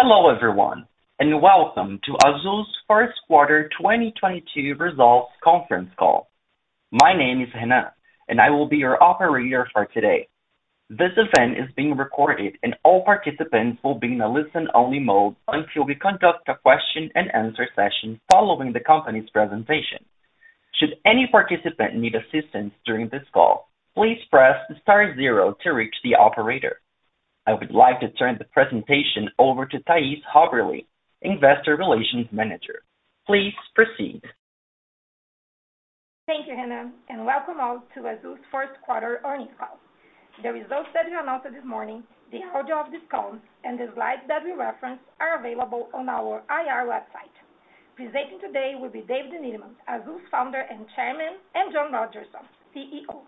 Hello, everyone, and welcome to Azul's first quarter 2022 results conference call. My name is Renan, and I will be your operator for today. This event is being recorded, and all participants will be in a listen-only mode until we conduct a question-and-answer session following the company's presentation. Should any participant need assistance during this call, please press star zero to reach the operator. I would like to turn the presentation over to Thais Haberli, Investor Relations Manager. Please proceed. Thank you, Renan, and welcome all to Azul's first quarter earnings call. The results that we announced this morning, the audio of this call, and the slides that we reference are available on our IR website. Presenting today will be David Neeleman, Azul's Founder and Chairman, and John Rodgerson, CEO.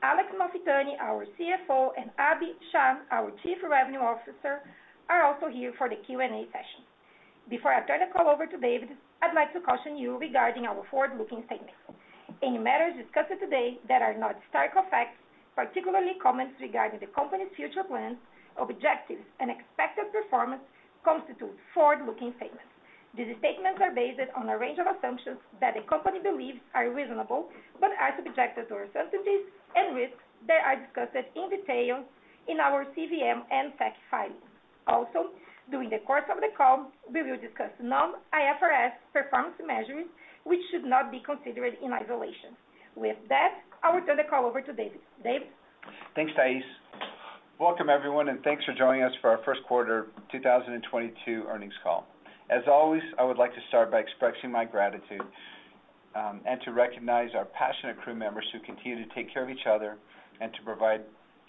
Alex Malfitani, our CFO, and Abhi Shah, our Chief Revenue Officer, are also here for the Q&A session. Before I turn the call over to David, I'd like to caution you regarding our forward-looking statements. Any matters discussed today that are not historical facts, particularly comments regarding the company's future plans, objectives, and expected performance, constitute forward-looking statements. These statements are based on a range of assumptions that the company believes are reasonable, but are subjected to uncertainties and risks that are discussed in detail in our CVM and SEC filings. Also, during the course of the call, we will discuss non-IFRS performance measures, which should not be considered in isolation. With that, I will turn the call over to David. David? Thanks, Thais. Welcome, everyone, and thanks for joining us for our first quarter 2022 earnings call. As always, I would like to start by expressing my gratitude, um, and to recognize our passionate crew members who continue to take care of each other and to provide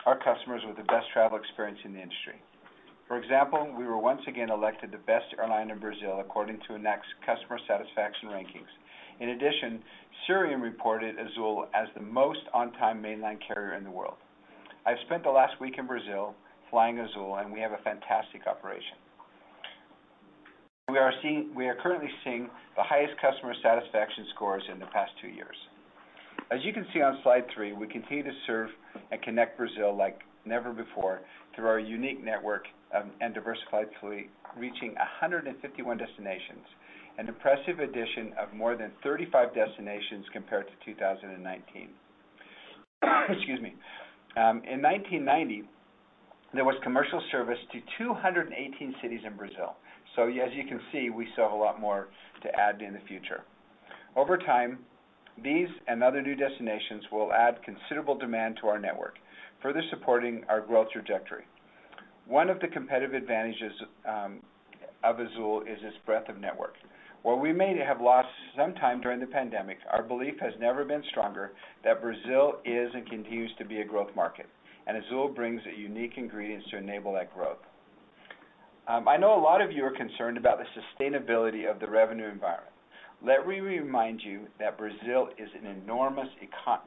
our customers with the best travel experience in the industry. For example, we were once again elected the best airline in Brazil according to ANAC's customer satisfaction rankings. In addition, Cirium reported Azul as the most on-time mainline carrier in the world. I've spent the last week in Brazil flying Azul, and we have a fantastic operation. We are currently seeing the highest customer satisfaction scores in the past two years. As you can see on slide three, we continue to serve and connect Brazil like never before through our unique network um, and diversified fleet, reaching 151 destinations, an impressive addition of more than 35 destinations compared to 2019. Excuse me. Um, in 1990, there was commercial service to 218 cities in Brazil. So as you can see, we still have a lot more to add in the future. Over time, these and other new destinations will add considerable demand to our network, further supporting our growth trajectory. One of the competitive advantages um, of Azul is its breadth of network. While we may have lost some time during the pandemic, our belief has never been stronger that Brazil is and continues to be a growth market, and Azul brings unique ingredients to enable that growth. Um, I know a lot of you are concerned about the sustainability of the revenue environment. Let me remind you that Brazil is an enormous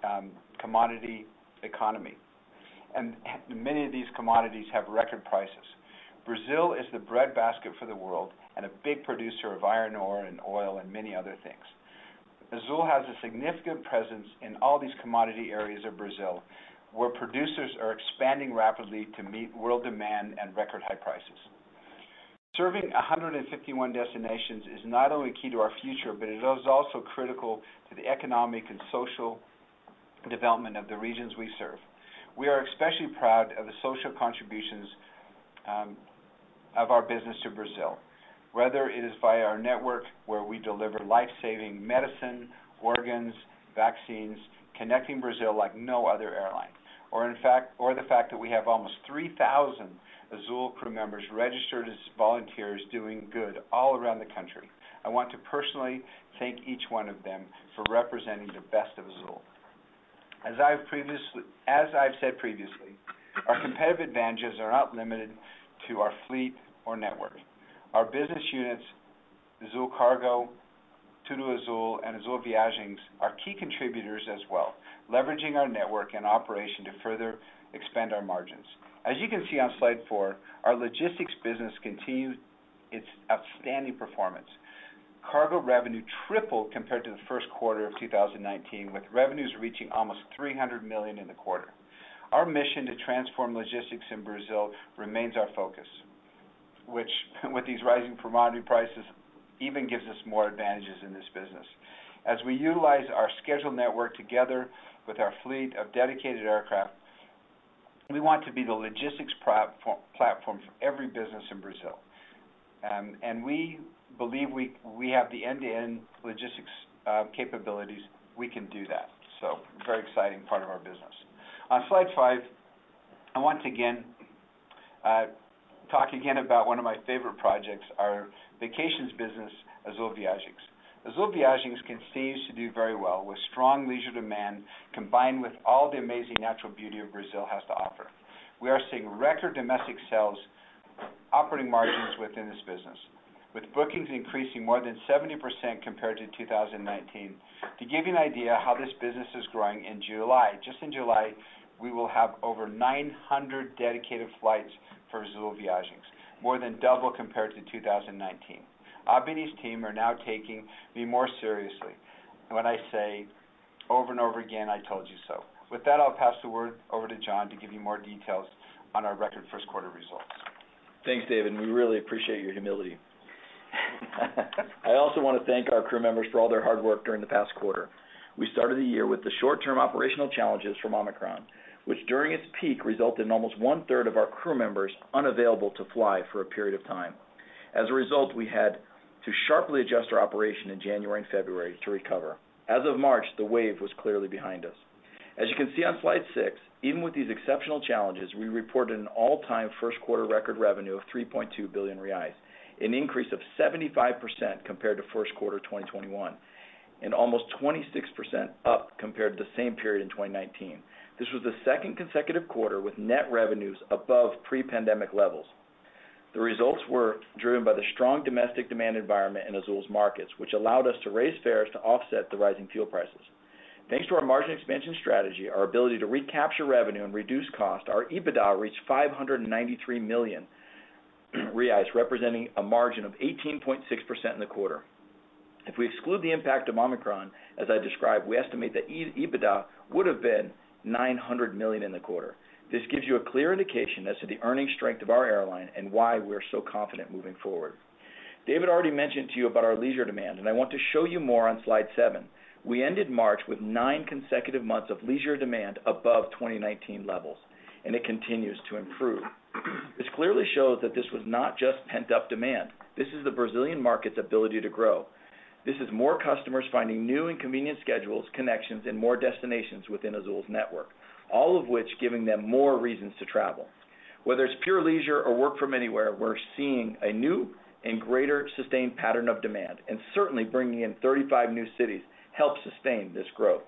um, commodity economy, and many of these commodities have record prices. Brazil is the breadbasket for the world and a big producer of iron ore and oil and many other things. Azul has a significant presence in all these commodity areas of Brazil, where producers are expanding rapidly to meet world demand and record high prices. Serving 151 destinations is not only key to our future, but it is also critical to the economic and social development of the regions we serve. We are especially proud of the social contributions um, of our business to Brazil, whether it is via our network, where we deliver life-saving medicine, organs, vaccines, connecting Brazil like no other airline, Or in fact or the fact that we have almost 3,000 Azul crew members registered as volunteers doing good all around the country. I want to personally thank each one of them for representing the best of Azul. As I've said previously, our competitive advantages are not limited to our fleet or network. Our business units, Azul Cargo, TudoAzul, and Azul Viagens, are key contributors as well, leveraging our network and operation to further expand our margins. As you can see on slide four, our logistics business continued its outstanding performance. Cargo revenue tripled compared to the first quarter of 2019, with revenues reaching almost 300 million in the quarter. Our mission to transform logistics in Brazil remains our focus. which with these rising commodity prices, even gives us more advantages in this business. As we utilize our scheduled network together with our fleet of dedicated aircraft, we want to be the logistics platform for every business in Brazil. Um, and we believe we we have the end-to-end logistics uh, capabilities, we can do that. So very exciting part of our business. On slide five, I want to again uh, talk again about one of my favorite projects, our vacations business, Azul Viagens. Azul Viagens continues to do very well with strong leisure demand, combined with all the amazing natural beauty of Brazil has to offer. We are seeing record domestic sales operating margins within this business, with bookings increasing more than 70% compared to 2019. To give you an idea how this business is growing in July, just in July, we will have over 900 dedicated flights for Azul Viagens, more than double compared to 2019. His team are now taking me more seriously when I say over and over again, "I told you so." With that, I'll pass the word over to John to give you more details on our record first quarter results. Thanks, David. We really appreciate your humility. I also want to thank our crew members for all their hard work during the past quarter. We started the year with the short-term operational challenges from Omicron, which during its peak, resulted in almost one-third of our crew members unavailable to fly for a period of time. As a result, we had to sharply adjust our operation in January and February to recover. As of March, the wave was clearly behind us. As you can see on slide six, even with these exceptional challenges, we reported an all-time first quarter record revenue of 3.2 billion reais, an increase of 75% compared to first quarter 2021, and almost 26% up compared to the same period in 2019. This was the second consecutive quarter with net revenues above pre-pandemic levels. The results were driven by the strong domestic demand environment in Azul's markets, which allowed us to raise fares to offset the rising fuel prices. Thanks to our margin expansion strategy, our ability to recapture revenue and reduce cost, our EBITDA reached 593 million reais, representing a margin of 18.6% in the quarter. If we exclude the impact of Omicron, as I described, we estimate that EBITDA would have been 900 million in the quarter. This gives you a clear indication as to the earning strength of our airline and why we're so confident moving forward. David already mentioned to you about our leisure demand, and I want to show you more on slide seven. We ended March with nine consecutive months of leisure demand above 2019 levels, and it continues to improve. This clearly shows that this was not just pent-up demand. This is the Brazilian market's ability to grow. This is more customers finding new and convenient schedules, connections, and more destinations within Azul's network, all of which giving them more reasons to travel. Whether it's pure leisure or work from anywhere, we're seeing a new and greater sustained pattern of demand, and certainly bringing in 35 new cities helps sustain this growth.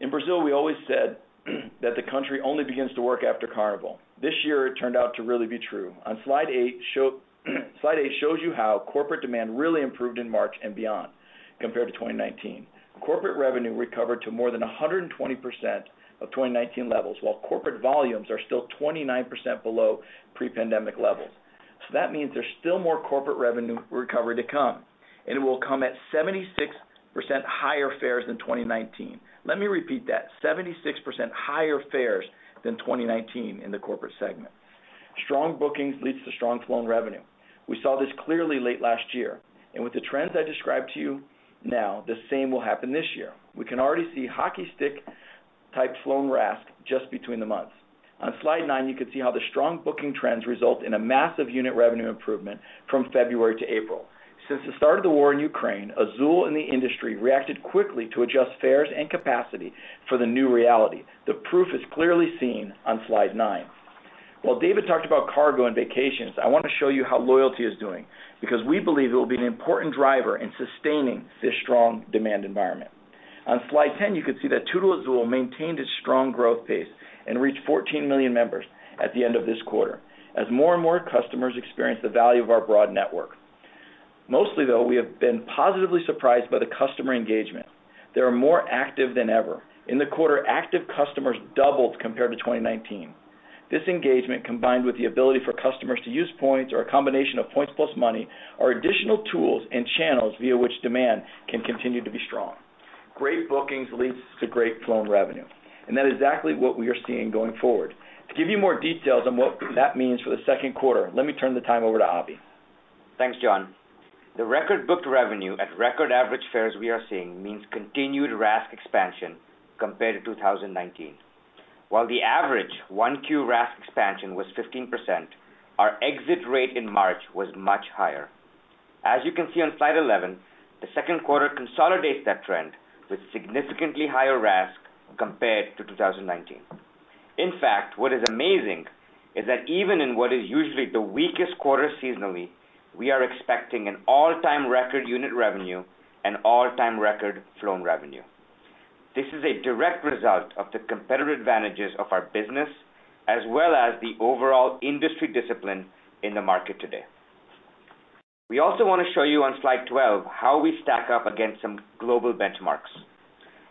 In Brazil, we always said that the country only begins to work after Carnival. This year, it turned out to really be true. On slide eight shows you how corporate demand really improved in March and beyond compared to 2019. Corporate revenue recovered to more than 120% of 2019 levels, while corporate volumes are still 29% below pre-pandemic levels. So that means there's still more corporate revenue recovery to come, and it will come at 76% higher fares than 2019. Let me repeat that, 76% higher fares than 2019 in the corporate segment. Strong bookings leads to strong flown revenue. We saw this clearly late last year, and with the trends I described to you now, the same will happen this year. We can already see hockey stick type flown RASK just between the months. On slide nine, you can see how the strong booking trends result in a massive unit revenue improvement from February to April. Since the start of the war in Ukraine, Azul and the industry reacted quickly to adjust fares and capacity for the new reality. The proof is clearly seen on slide nine. While David talked about cargo and vacations, I want to show you how loyalty is doing, because we believe it will be an important driver in sustaining this strong demand environment. On slide 10, you can see that TudoAzul maintained its strong growth pace and reached 14 million members at the end of this quarter, as more and more customers experience the value of our broad network. Mostly, though, we have been positively surprised by the customer engagement. They are more active than ever. In the quarter, active customers doubled compared to 2019. This engagement, combined with the ability for customers to use points or a combination of points plus money, are additional tools and channels via which demand can continue to be strong. Great bookings leads to great flown revenue, and that is exactly what we are seeing going forward. To give you more details on what that means for the second quarter, let me turn the time over to Abhi. Thanks, John. The record booked revenue at record average fares we are seeing means continued RASK expansion compared to 2019. While the average 1Q RASK expansion was 15%, our exit rate in March was much higher. As you can see on slide 11, the second quarter consolidates that trend with significantly higher RASK compared to 2019. In fact, what is amazing is that even in what is usually the weakest quarter seasonally, we are expecting an all-time record unit revenue and all-time record flown revenue. This is a direct result of the competitive advantages of our business as well as the overall industry discipline in the market today. We also want to show you on slide 12 how we stack up against some global benchmarks.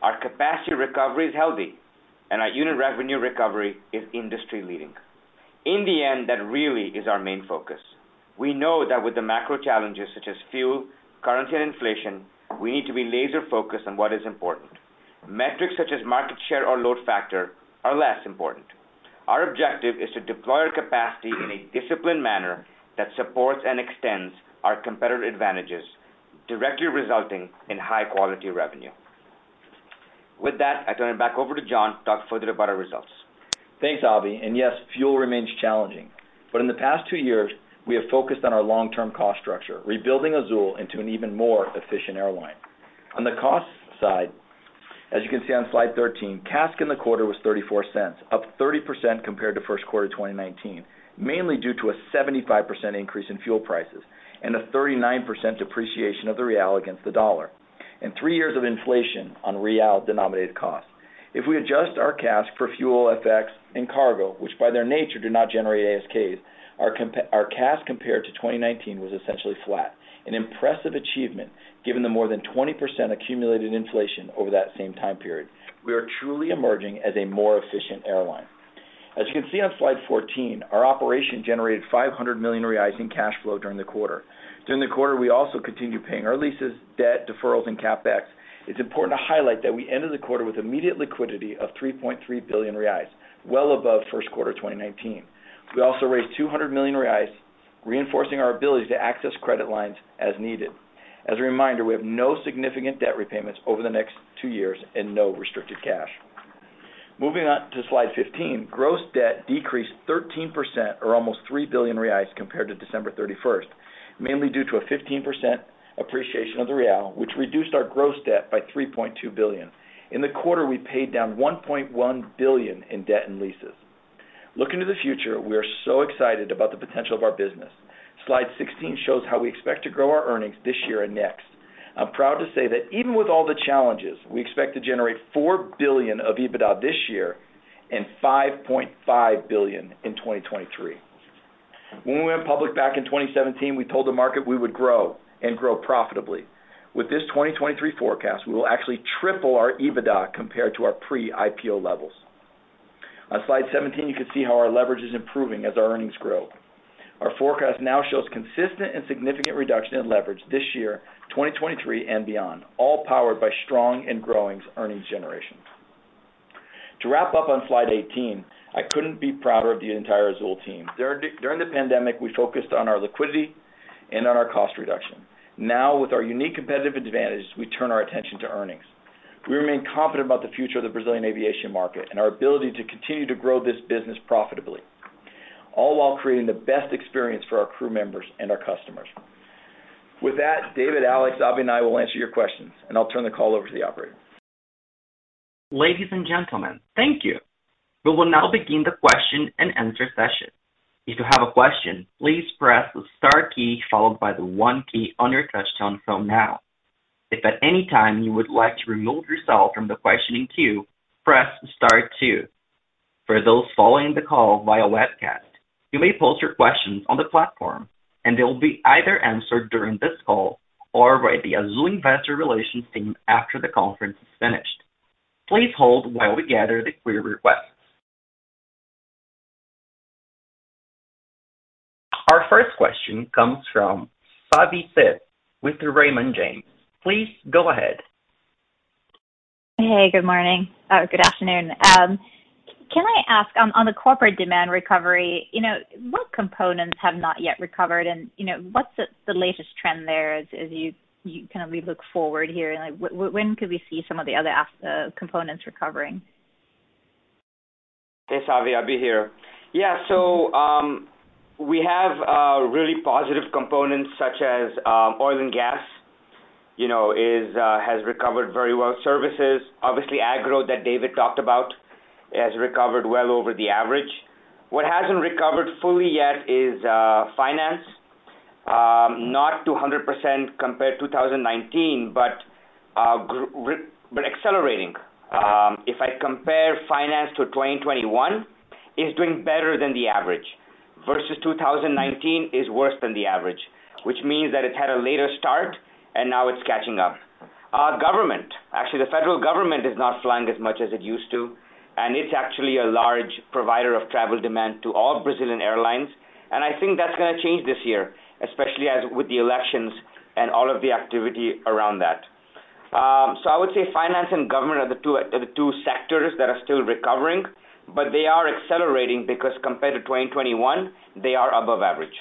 Our capacity recovery is healthy, and our unit revenue recovery is industry-leading. In the end, that really is our main focus. We know that with the macro challenges such as fuel, currency, and inflation, we need to be laser-focused on what is important. Metrics such as market share or load factor are less important. Our objective is to deploy our capacity in a disciplined manner that supports and extends our competitive advantages, directly resulting in high-quality revenue. With that, I turn it back over to John to talk further about our results. Thanks, Abhi. Yes, fuel remains challenging. But in the past two years, we have focused on our long-term cost structure, rebuilding Azul into an even more efficient airline. On the cost side, as you can see on slide 13, CASK in the quarter was $0.34, up 30% compared to first quarter 2019, mainly due to a 75% increase in fuel prices and a 39% depreciation of the real against the dollar, and three years of inflation on real-denominated costs. If we adjust our CASK for fuel, FX, and cargo, which by their nature do not generate ASKs, our CASK compared to 2019 was essentially flat, an impressive achievement given the more than 20% accumulated inflation over that same time period. We are truly emerging as a more efficient airline. As you can see on slide 14, our operation generated 500 million reais in cash flow during the quarter. During the quarter, we also continued paying our leases, debt, deferrals, and CapEx. It's important to highlight that we ended the quarter with immediate liquidity of 3.3 billion reais, well above first quarter 2019. We also raised 200 million reais, reinforcing our ability to access credit lines as needed. As a reminder, we have no significant debt repayments over the next two years and no restricted cash. Moving on to slide 15, gross debt decreased 13% or almost 3 billion reais compared to December 31st, mainly due to a 15% appreciation of the real, which reduced our gross debt by 3.2 billion. In the quarter, we paid down 1.1 billion in debt and leases. Looking to the future, we are so excited about the potential of our business. Slide 16 shows how we expect to grow our earnings this year and next. I'm proud to say that even with all the challenges, we expect to generate 4 billion of EBITDA this year and 5.5 billion in 2023. When we went public back in 2017, we told the market we would grow and grow profitably. With this 2023 forecast, we will actually triple our EBITDA compared to our pre-IPO levels. On slide 17, you can see how our leverage is improving as our earnings grow. Our forecast now shows consistent and significant reduction in leverage this year, 2023 and beyond, all powered by strong and growing earnings generation. To wrap up on slide 18, I couldn't be prouder of the entire Azul team. During the pandemic, we focused on our liquidity and on our cost reduction. Now, with our unique competitive advantage, we turn our attention to earnings. We remain confident about the future of the Brazilian aviation market and our ability to continue to grow this business profitably, all while creating the best experience for our crew members and our customers. With that, David, Alex, Abhi, and I will answer your questions, and I'll turn the call over to the operator. Ladies and gentlemen, thank you. We will now begin the question-and-answer session. If you have a question, please press the star key followed by the one key on your touchtone phone now. If at any time you would like to remove yourself from the questioning queue, press star two. For those following the call via webcast, you may post your questions on the platform, and they will be either answered during this call or by the Azul investor relations team after the conference is finished. Please hold while we gather the query requests. Our first question comes from Savi Syth with Raymond James. Please go ahead. Hey, good morning. Uh, good afternoon. Um, can I ask on the corporate demand recovery, you know, what components have not yet recovered? And you know, what's the latest trend there as you you kind of look forward here? And like, when could we see some of the other components recovering? Hey, Savi, Abhi here. Yeah. So um we have really positive components such as oil and gas, you know, is uh has recovered very well. Services, obviously agro that David talked about, has recovered well over the average. What hasn't recovered fully yet is uh, finance. Um, not to 100% compared to 2019, but uh, but accelerating. Um, if I compare finance to 2021, it's doing better than the average, versus 2019 is worse than the average, which means that it's had a later start and now it's catching up. Uh, government, actually, the federal government is not flying as much as it used to, and it's actually a large provider of travel demand to all Brazilian airlines. And I think that's gonna change this year, especially as with the elections and all of the activity around that. Um so I would say finance and government are the two the two sectors that are still recovering, but they are accelerating because compared to 2021, they are above average.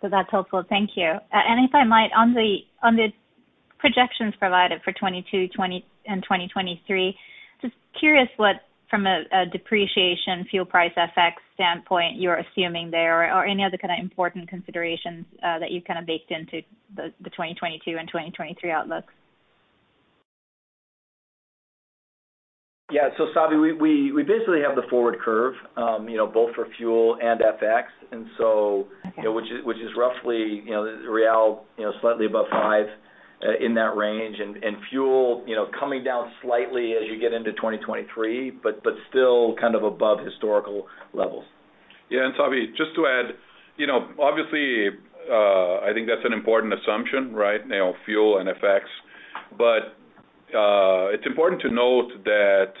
So that's helpful. Thank you. And if I might, on the on the projections provided for 2022, 2023 and 2023, just curious what from a depreciation fuel price FX standpoint you're assuming there or any other kind of important considerations uh, that you've kind of baked into the 2022 and 2023 outlooks. Yeah. So Savi, we basically have the forward curve, um, you know, both for fuel and FX. Okay. You know, which is which is roughly, you know, the real, you know, slightly above 5 in that range. And fuel, you know, coming down slightly as you get into 2023, but still kind of above historical levels. Yeah. And Savi, just to add, you know, obviously, I think that's an important assumption, right? You know, fuel and FX. But uh it's important to note that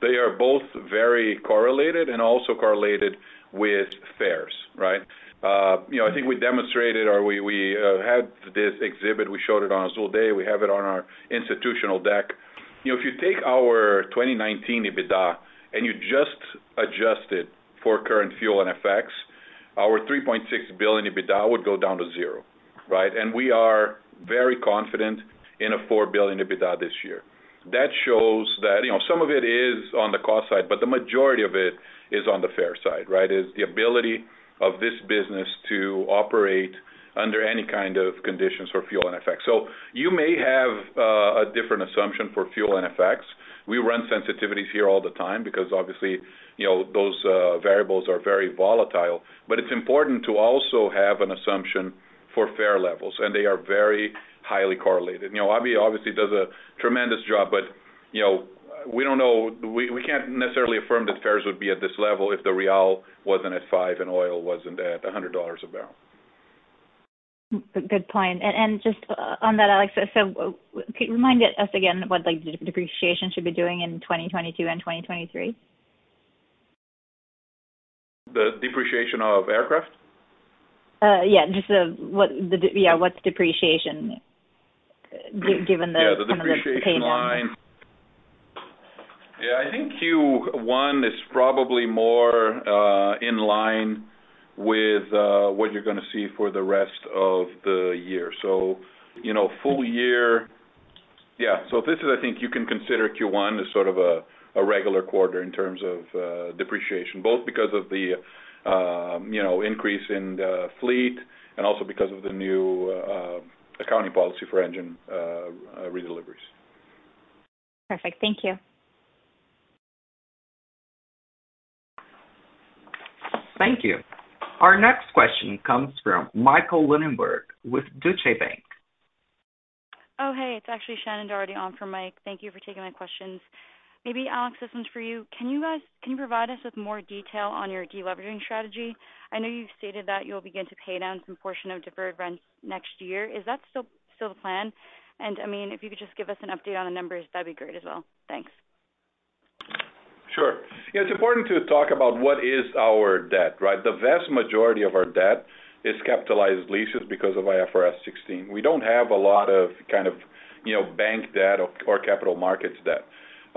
they are both very correlated and also correlated with fares, right? Uh, you know, I think we demonstrated or we uh, had this exhibit, we showed it on Azul Day, we have it on our institutional deck. You know, if you take our 2019 EBITDA and you just adjust it for current fuel and FX, our 3.6 billion EBITDA would go down to zero, right? And we are very confident in a 4 billion EBITDA this year. That shows that, you know, some of it is on the cost side, but the majority of it is on the fare side, right? Is the ability of this business to operate under any kind of conditions for fuel and FX. So you may have uh, a different assumption for fuel and FX. We run sensitivities here all the time because obviously, you know, those uh, variables are very volatile. But it's important to also have an assumption for fare levels, and they are very highly correlated. You know, Abhi obviously does a tremendous job, but, you know, we don't know. We can't necessarily affirm that fares would be at this level if the real wasn't at 5 and oil wasn't at $100 a barrel. Good point. And just uh, on that, Alex, so uh, you remind us again what, like, depreciation should be doing in 2022 and 2023? The depreciation of aircraft? Uh, yeah, just what's depreciation given the Yeah, the depreciation line. Yeah, I think Q1 is probably more uh, in line with uh, what you're gonna see for the rest of the year. So, you know, full year. Yeah. So this is, I think you can consider Q1 as sort of a regular quarter in terms of uh, depreciation, both because of the um, you know, increase in the fleet and also because of the new accounting policy for engine redeliveries. Perfect. Thank you. Thank you. Our next question comes from Michael Linenberg with Deutsche Bank. Oh, hey, it's actually Shannon Doherty on for Mike. Thank you for taking my questions. Maybe Alex, this one's for you. Can you guys can you provide us with more detail on your deleveraging strategy? I know you've stated that you'll begin to pay down some portion of deferred rents next year. Is that still still the plan? And I mean, if you could just give us an update on the numbers, that'd be great as well. Thanks. Sure. It's important to talk about what is our debt, right? The vast majority of our debt is capitalized leases because of IFRS 16. We don't have a lot of kind of, you know, bank debt or capital markets debt.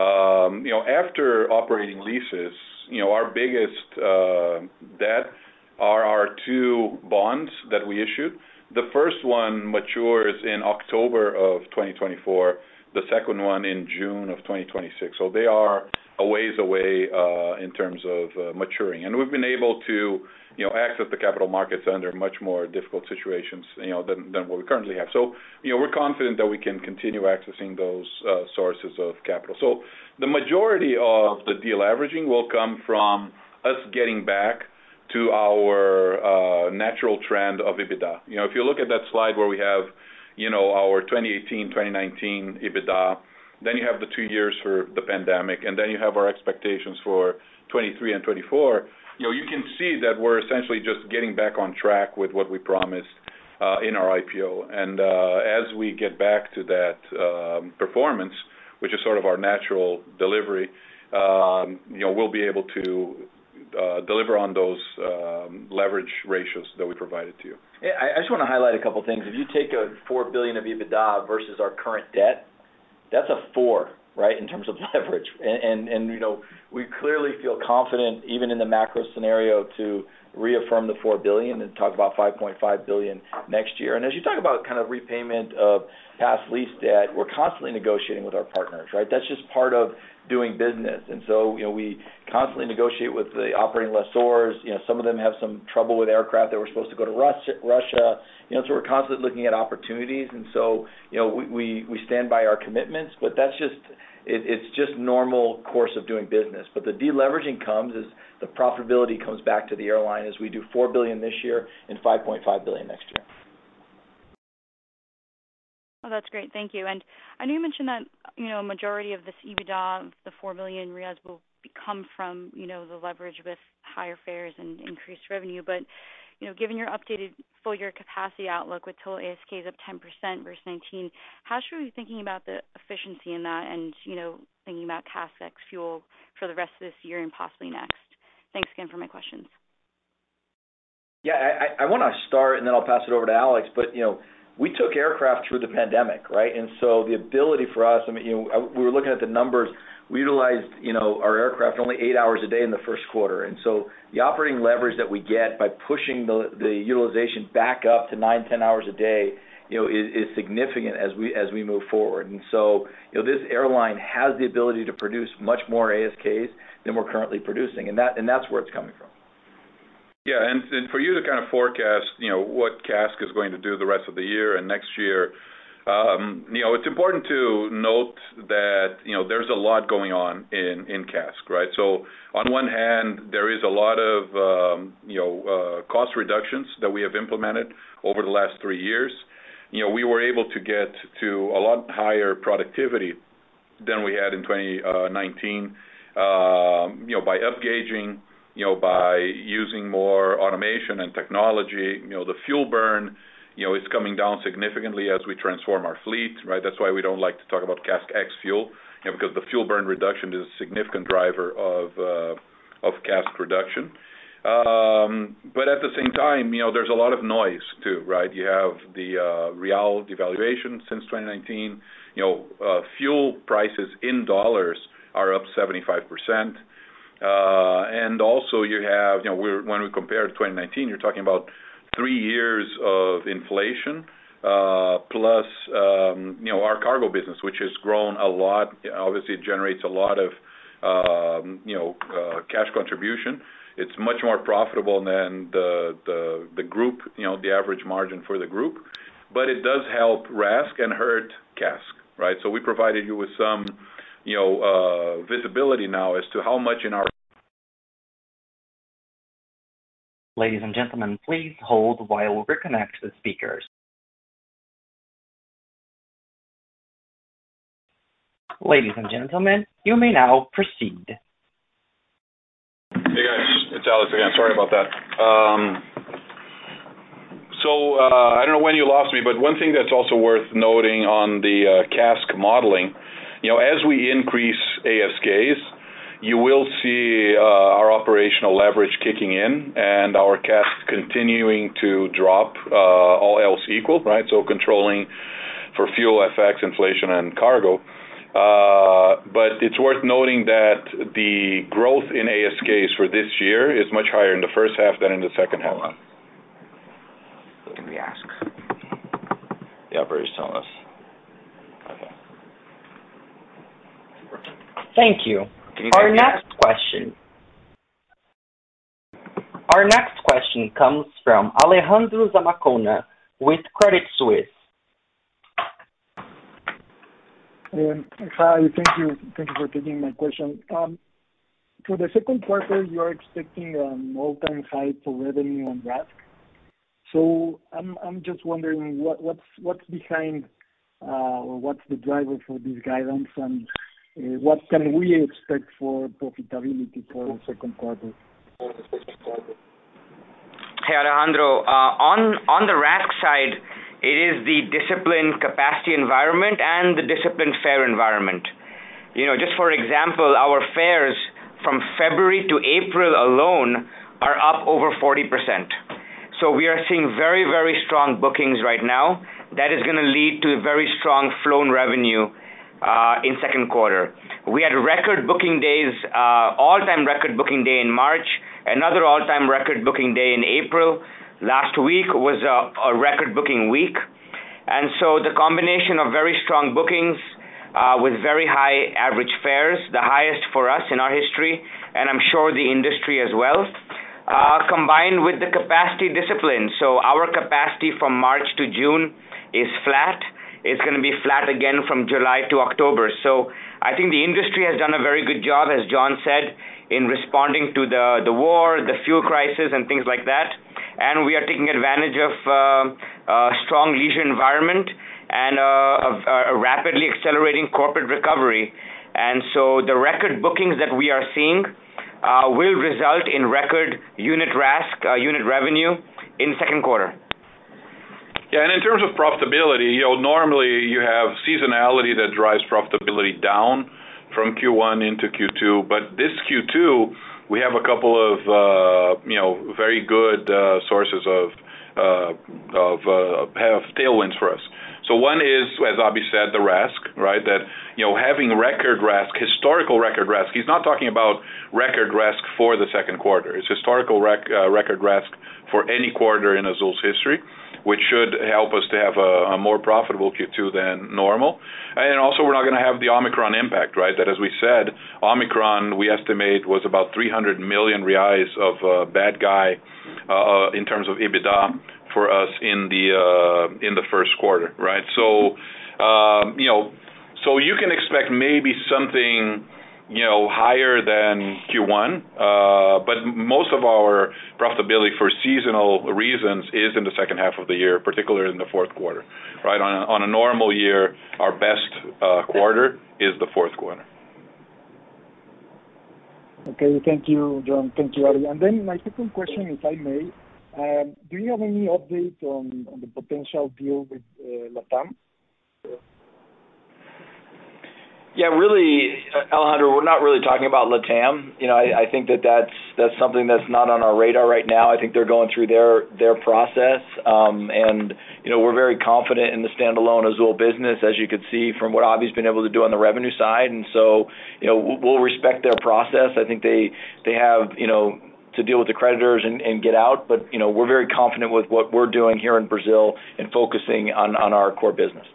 Um, you know, after operating leases, you know, our biggest uh, debt are our two bonds that we issued. The first one matures in October of 2024, the second one in June of 2026. So They are a ways away uh, in terms of uh, maturing. And we've been able to, you know, access the capital markets under much more difficult situations, you know, than than what we currently have. So, you know, we're confident that we can continue accessing those uh, sources of capital. So the majority of the deleveraging will come from us getting back to our natural trend of EBITDA. You know, if you look at that slide where we have, you know, our 2018, 2019 EBITDA, then you have the two years for the pandemic, and then you have our expectations for 2023 and 2024. You know, you can see that we're essentially just getting back on track with what we promised uh, in our IPO. And uh as we get back to that um, performance, which is sort of our natural delivery, um, you know, we'll be able to uh, deliver on those um, leverage ratios that we provided to you. Yeah, I just wanna highlight a couple things. If you take a 4 billion of EBITDA versus our current debt, that's a 4, right, in terms of leverage. And and you know, we clearly feel confident, even in the macro scenario, to reaffirm the 4 billion and talk about 5.5 billion next year. And as you talk about kind of repayment of past lease debt, we're constantly negotiating with our partners, right? That's just part of doing business. And so, you know, we constantly negotiate with the operating lessors. You know, some of them have some trouble with aircraft that were supposed to go to Russia. You know, so we're constantly looking at opportunities. And so, you know, we we stand by our commitments, but that's just it's just normal course of doing business. But the deleveraging comes as the profitability comes back to the airline as we do 4 billion this year and 5.5 billion next year. Oh, that's great. Thank you. And I know you mentioned that, you know, a majority of this EBITDA of the 4 billion will come from, you know, the leverage with higher fares and increased revenue. But, you know, given your updated full year capacity outlook with total ASKs up 10% versus 19, how should we be thinking about the efficiency in that and, you know, thinking about CASK ex-fuel for the rest of this year and possibly next? Thanks again for my questions. Yeah, I wanna start, and then I'll pass it over to Alex. But you know, we took aircraft through the pandemic, right? And so the ability for us, I mean, you know, we were looking at the numbers. We utilized, you know, our aircraft only 8 hours a day in the first quarter. And so the operating leverage that we get by pushing the utilization back up to 9-10 hours a day, you know, is significant as we as we move forward. And so, you know, this airline has the ability to produce much more ASKs than we're currently producing, and that and that's where it's coming from. Yeah. And for you to kind of forecast, you know, what CASK is going to do the rest of the year and next year, um, you know, it's important to note that, you know, there's a lot going on in CASK, right? So on one hand, there is a lot of, um, you know, uh, cost reductions that we have implemented over the last three years. You know, we were able to get to a lot higher productivity than we had in 2019, uh, um, you know, by upgauging, by using more automation and technology. You know, the fuel burn, you know, is coming down significantly as we transform our fleet, right? That's why we don't like to talk about CASK ex-fuel, you know, because the fuel burn reduction is a significant driver of uh, of CASK reduction. Um but at the same time, you know, there's a lot of noise too, right? You have the uh, real devaluation since 2019. You know, uh, fuel prices in dollars are up 75%. Uh, and also you have, you know, when we compare to 2019, you're talking about three years of inflation, uh, plus, um, you know, our cargo business, which has grown a lot. Obviously, it generates a lot of, um, you know, uh, cash contribution. It's much more profitable than the the group, you know, the average margin for the group. But it does help RASK and hurt CASK, right? So we provided you with some, you know, uh, visibility now as to how much in our- Ladies and gentlemen, please hold while we reconnect the speakers. Ladies and gentlemen, you may now proceed. Hey, guys. It's Alex again. Sorry about that. Um, so, uh, I don't know when you lost me, but one thing that's also worth noting on the uh, CASK modeling, as we increase ASKs, you will see uh, our operational leverage kicking in and our CASK continuing to drop, uh, all else equal, right? So controlling for fuel, FX, inflation, and cargo. Uh, but it's worth noting that the growth in ASKs for this year is much higher in the first half than in the second half. Can we ask? The operator's telling us. Okay. Thank you. Our next question. Our next question comes from Alejandro Zamacona with Credit Suisse. Um, hi, thank you. Thank you for taking my question. Um, for the second quarter, you are expecting an all-time high for revenue on RASK. So I'm just wondering what's what's behind uh, or what's the driver for this guidance, and Uh, what can we expect for profitability for the second quarter? Hey, Alejandro. Uh, on on the RASK side, it is the disciplined capacity environment and the disciplined fare environment. You know, just for example, our fares from February to April alone are up over 40%. So we are seeing very, very strong bookings right now. That is gonna lead to a very strong flown revenue Uh, in second quarter. We had record booking days, uh, all-time record booking day in March, another all-time record booking day in April. Last week was a record booking week. And so the combination of very strong bookings uh, with very high average fares, the highest for us in our history, and I'm sure the industry as well, combined with the capacity discipline. So our capacity from March to June is flat. It's gonna be flat again from July to October. So I think the industry has done a very good job, as John said, in responding to the the war, the fuel crisis, and things like that. And we are taking advantage of uh, a strong leisure environment and uh, uh, a rapidly accelerating corporate recovery. And so the record bookings that we are seeing will result in record unit RASK, unit revenue in second quarter. Yeah, and in terms of profitability, you know, normally you have seasonality that drives profitability down from Q1 into Q2. But this Q2, we have a couple of, uh, you know, very good uh, sources of uh, of tailwinds for us. So one is, as Abhi said, the RASK, right? That, you know, having record RASK, historical record RASK, he's not talking about record RASK for the second quarter. It's historical record RASK for any quarter in Azul's history, which should help us to have a more profitable Q2 than normal. And also, we're not gonna have the Omicron impact, right? That, as we said, Omicron, we estimate, was about 300 million reais of uh, bad guy uh, uh, in terms of EBITDA for us in the in the first quarter, right? So, um, you know, so you can expect maybe something, you know, higher than Q1, uh, but most of our profitability for seasonal reasons is in the second half of the year, particularly in the fourth quarter, right? On a normal year, our best uh, quarter is the fourth quarter. Okay. Thank you, John. Thank you. And then my second question, if I may, um, do you have any update on the potential deal with uh, LATAM? Yeah, really, uh, Alejandro, we're not really talking about LATAM. You know, I think that that's that's something that's not on our radar right now. I think they're going through their their process. Um, and, you know, we're very confident in the standalone Azul business, as you could see from what Abhi's been able to do on the revenue side. And so, you know, we'll respect their process. I think they they have, you know, to deal with the creditors and get out, but, you know, we're very confident with what we're doing here in Brazil and focusing on on our core business.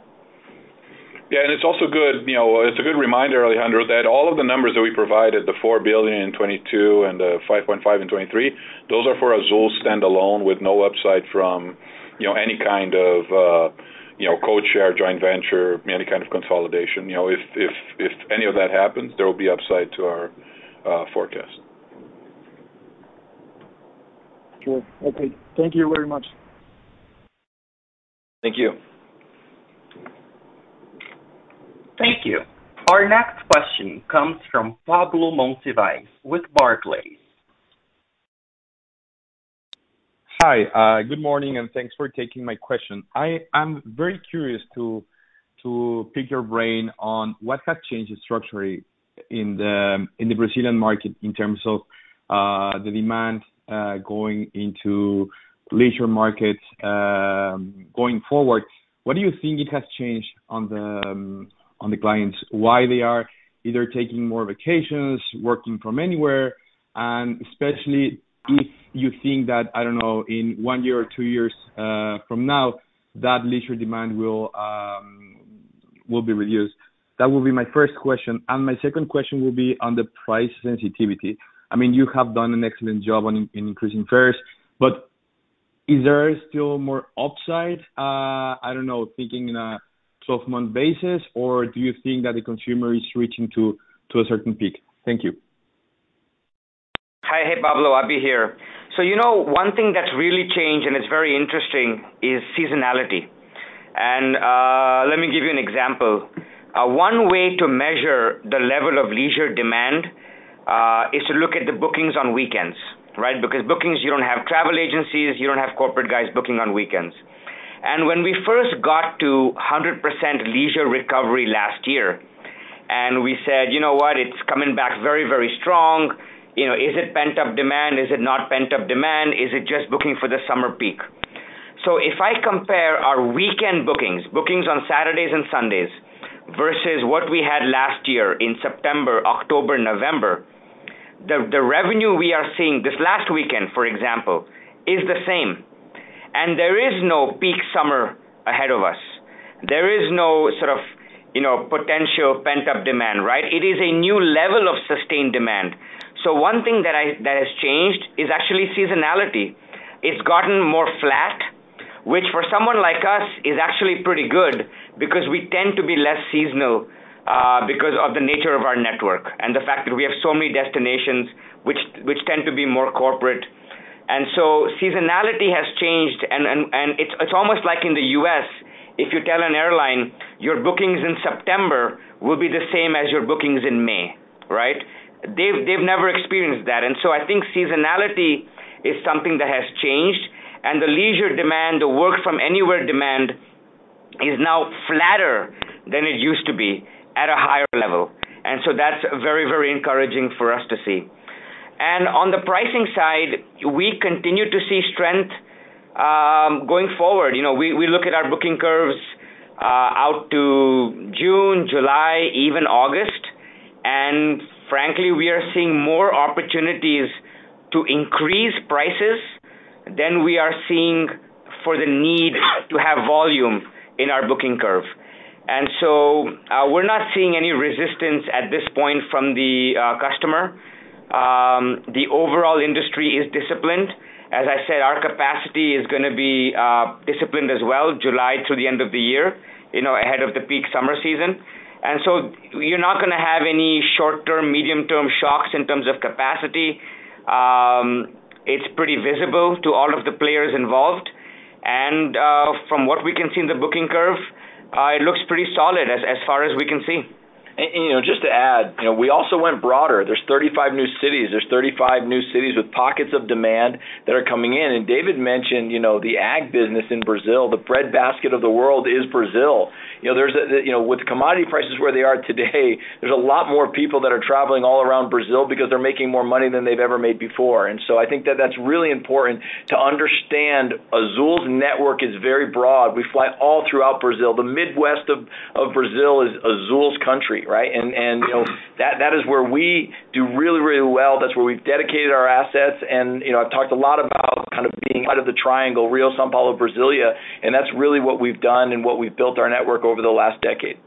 Yeah, and it's also good, you know, it's a good reminder, Alejandro, that all of the numbers that we provided, the 4 billion in 2022 and the 5.5 in 23, those are for Azul standalone, with no upside from, you know, any kind of, uh, you know, code share, joint venture, any kind of consolidation. You know, if if, if any of that happens, there will be upside to our uh, forecast. Sure. Okay. Thank you very much. Thank you. Thank you. Our next question comes from Pablo Monsivais with Barclays. Hi, uh, good morning, and thanks for taking my question. I'm very curious to to pick your brain on what has changed structurally in the Brazilian market in terms of uh, the demand uh, going into leisure markets um, going forward. What do you think it has changed on um, on the clients, why they are either taking more vacations, working from anywhere, and especially if you think that, I don't know, in one year or two years uh, from now, that leisure demand um, will be reduced. That will be my first question. And my second question will be on the price sensitivity. I mean, you have done an excellent job on in increasing fares, but is there still more upside, uh, I don't know, thinking in a 12-month basis, or do you think that the consumer is reaching to a certain peak? Thank you. Hi. Hey, Pablo. Abhi here. So you know, one thing that's really changed, and it's very interesting, is seasonality. And uh, let me give you an example. Uh, one way to measure the level of leisure demand uh, is to look at the bookings on weekends, right? Because bookings, you don't have travel agencies, you don't have corporate guys booking on weekends. And when we first got to 100% leisure recovery last year, and we said, "You know what? It's coming back very, very strong. You know, is it pent-up demand? Is it not pent-up demand? Is it just booking for the summer peak?" So if I compare our weekend bookings bookings on Saturdays and Sundays, versus what we had last year in September, October, November, the the revenue we are seeing this last weekend, for example, is the same. And there is no peak summer ahead of us. There is no sort of, you know, potential pent-up demand, right? It is a new level of sustained demand. So one thing that I that has changed is actually seasonality. It's gotten more flat, which for someone like us is actually pretty good because we tend to be less seasonal uh, because of the nature of our network and the fact that we have so many destinations which which tend to be more corporate. And so seasonality has changed and and, and it's it's almost like in the U.S., if you tell an airline your bookings in September will be the same as your bookings in May, right? They've, They've never experienced that. And so I think seasonality is something that has changed, and the leisure demand, the work from anywhere demand is now flatter than it used to be at a higher level. And so that's very, very encouraging for us to see. And on the pricing side, we continue to see strength um, going forward. You know, we look at our booking curves uh, out to June, July, even August. And frankly, we are seeing more opportunities to increase prices than we are seeing for the need to have volume in our booking curve. And so uh we're not seeing any resistance at this point from the uh, customer. Um, the overall industry is disciplined. As I said, our capacity is gonna be uh, disciplined as well, July through the end of the year, you know, ahead of the peak summer season. And so you're not gonna have any short-term, medium-term shocks in terms of capacity. Um, it's pretty visible to all of the players involved. And uh from what we can see in the booking curve, uh, it looks pretty solid as as far as we can see. You know, just to add, you know, we also went broader. There's 35 new cities There's 35 new cities with pockets of demand that are coming in. And David mentioned, you know, the ag business in Brazil. The breadbasket of the world is Brazil. You know, there's a, you know, with commodity prices where they are today, there's a lot more people that are traveling all around Brazil because they're making more money than they've ever made before. And so I think that that's really important to understand. Azul's network is very broad. We fly all throughout Brazil. The Midwest of, of Brazil is Azul's country, right? And and you know, that that is where we do really, really well. That's where we've dedicated our assets. And you know, I've talked a lot about kind of being out of the triangle, Rio, São Paulo, Brasília, and that's really what we've done and what we've built our network over the last decade.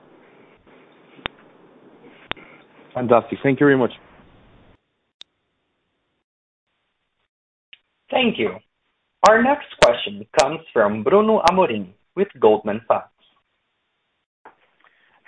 Fantastic. Thank you very much. Thank you. Our next question comes from Bruno Amorim with Goldman Sachs.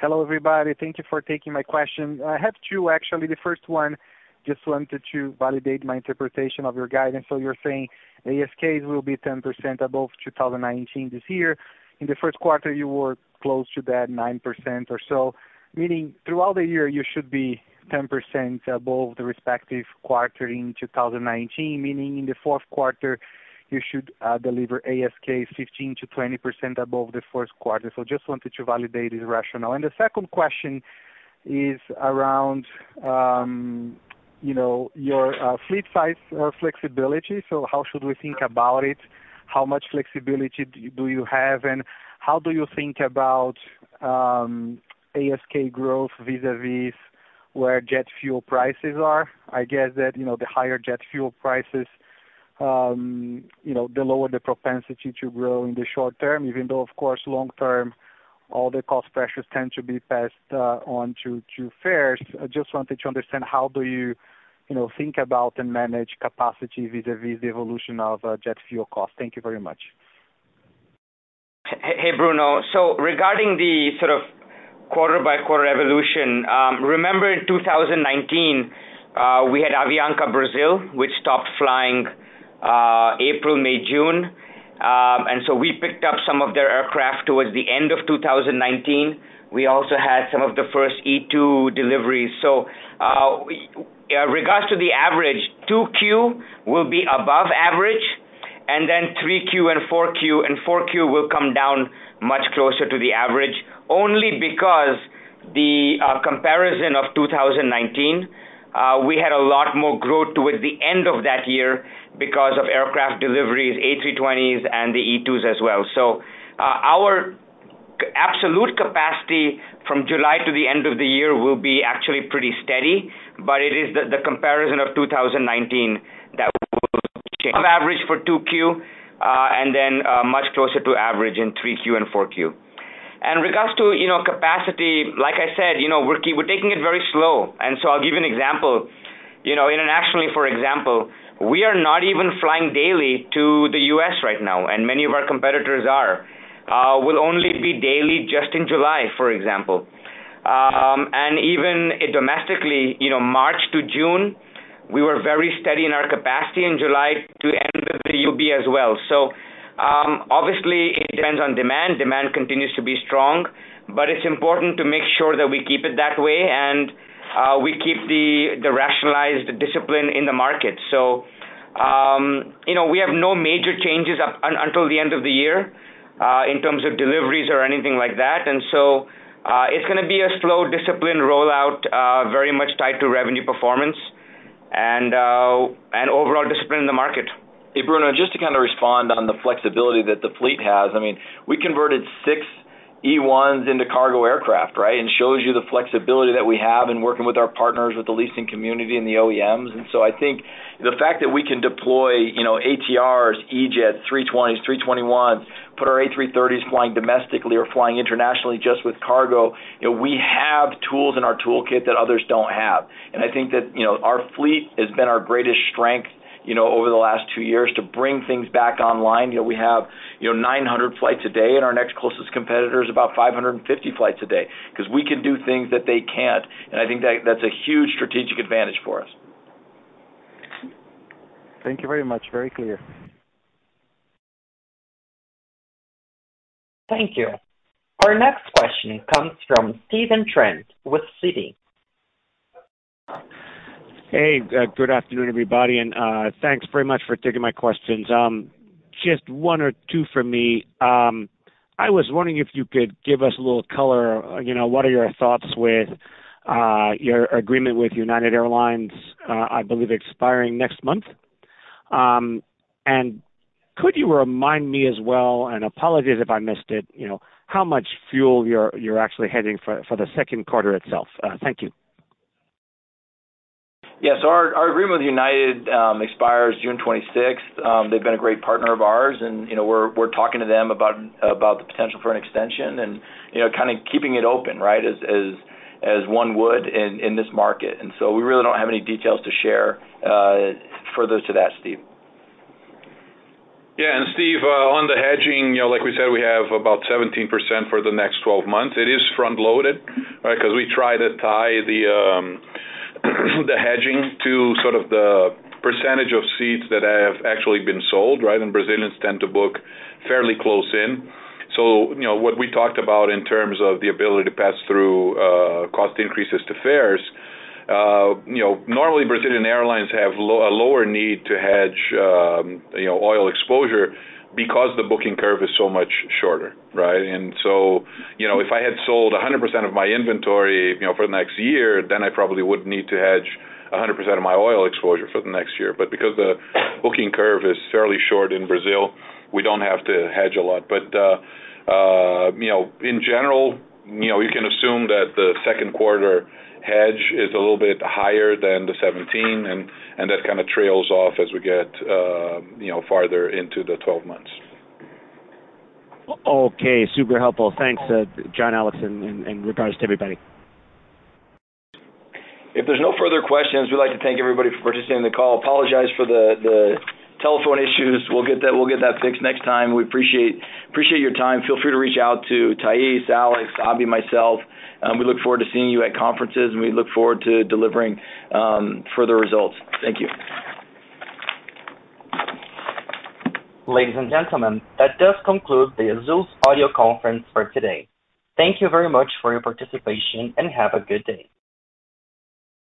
Hello, everybody. Thank you for taking my question. I have two, actually. The first one, just wanted to validate my interpretation of your guidance. So you're saying ASKs will be 10% above 2019 this year. In the first quarter, you were close to that 9% or so, meaning throughout the year, you should be 10% above the respective quarter in 2019, meaning in the fourth quarter, you should uh, deliver ASK 15%-20% above the first quarter. So just wanted to validate this rationale. And the second question is around, um, you know, your uh, fleet size uh, flexibility. So how should we think about it? How much flexibility do you have, and how do you think about um, ASK growth vis-à-vis where jet fuel prices are? I guess that, you know, the higher jet fuel prices, Um, the lower the propensity to grow in the short term, even though, of course, long term, all the cost pressures tend to be passed uh, on to fares. I just wanted to understand how do you you know, think about and manage capacity vis-à-vis the evolution of uh, jet fuel costs. Thank you very much. Hey, Bruno. So regarding the sort of quarter-by-quarter evolution, um, remember in 2019, uh, we had Avianca Brasil, which stopped flying Uh, April, May, June. Um and so we picked up some of their aircraft towards the end of 2019. We also had some of the first E2 deliveries. So uh, in uh, regards to the average, 2Q will be above average, and then 3Q and 4Q will come down much closer to the average, only because the comparison of 2019, Uh, we had a lot more growth towards the end of that year because of aircraft deliveries, A320s and the E2s as well. So uh our absolute capacity from July to the end of the year will be actually pretty steady, but it is the comparison of 2019 that will change. Above average for 2Q, uh, and then uh, much closer to average in 3Q and 4Q. In regards to, you know, capacity, like I said, you know, we're we're taking it very slow. And so I'll give you an example. You know, internationally, for example, we are not even flying daily to the U.S. right now, and many of our competitors are. We'll only be daily just in July, for example. Um and even domestically, you know, March to June, we were very steady in our capacity. In July to end of the year as well. Um, obviously it depends on demand. Demand continues to be strong, but it's important to make sure that we keep it that way and uh, we keep the rationalized discipline in the market. So um you know, we have no major changes up until the end of the year uh, in terms of deliveries or anything like that. And so uh it's gonna be a slow discipline rollout, uh, very much tied to revenue performance and and overall discipline in the market. Hey, Bruno, just to kind of respond on the flexibility that the fleet has. I mean, we converted six E1s into cargo aircraft, right? And shows you the flexibility that we have in working with our partners, with the leasing community and the OEMs. And so I think the fact that we can deploy, you know, ATRs, E-Jets, A320s, A321s, put our A330s flying domestically or flying internationally just with cargo, you know, we have tools in our toolkit that others don't have. And I think that, you know, our fleet has been our greatest strength, you know, over the last two years to bring things back online. You know, we have, you know, 900 flights a day, and our next closest competitor is about 550 flights a day because we can do things that they can't. And I think that that's a huge strategic advantage for us. Thank you very much. Very clear. Thank you. Our next question comes from Stephen Trent with Citi. Hey, uh, good afternoon, everybody, and uh, thanks very much for taking my questions. Um, just one or two from me. Um, I was wondering if you could give us a little color, uh, you know, what are your thoughts with your agreement with United Airlines, I believe expiring next month? Um, and could you remind me as well, and apologies if I missed it, you know, how much fuel you're you're actually hedging for the second quarter itself? Thank you. Yes. Our our agreement with United um, expires June 26th. Um, they've been a great partner of ours and, you know, we're we're talking to them about about the potential for an extension and, you know, kind of keeping it open, right? As as as one would in in this market. And so we really don't have any details to share uh, further to that, Steve. Yeah. And Steve, uh, on the hedging, you know, like we said, we have about 17% for the next 12 months. It is front-loaded, right, because we try to tie the um, hedging to sort of the percentage of seats that have actually been sold, right? And Brazilians tend to book fairly close in. So, you know, what we talked about in terms of the ability to pass through uh, cost increases to fares, uh, you know, normally Brazilian airlines have a lower need to hedge, um, you know, oil exposure because the booking curve is so much shorter, right? And so, you know, if I had sold 100% of my inventory, you know, for the next year, then I probably would need to hedge 100% of my oil exposure for the next year. But because the booking curve is fairly short in Brazil, we don't have to hedge a lot. But, uh, uh, you know, in general, you know, you can assume that the second quarter hedge is a little bit higher than the 17, and that kind of trails off as we get, uh, you know, farther into the 12 months. Okay, super helpful. Thanks, uh, John, Alex, and regards to everybody. If there's no further questions, we'd like to thank everybody for participating in the call. Apologize for the the telephone issues. We'll get that we'll get that fixed next time. We appreciate appreciate your time. Feel free to reach out to Thais, Alex, Abhi, myself. Um, we look forward to seeing you at conferences, and we look forward to delivering um, further results. Thank you. Ladies and gentlemen, that does conclude the Azul's audio conference for today. Thank you very much for your participation, and have a good day.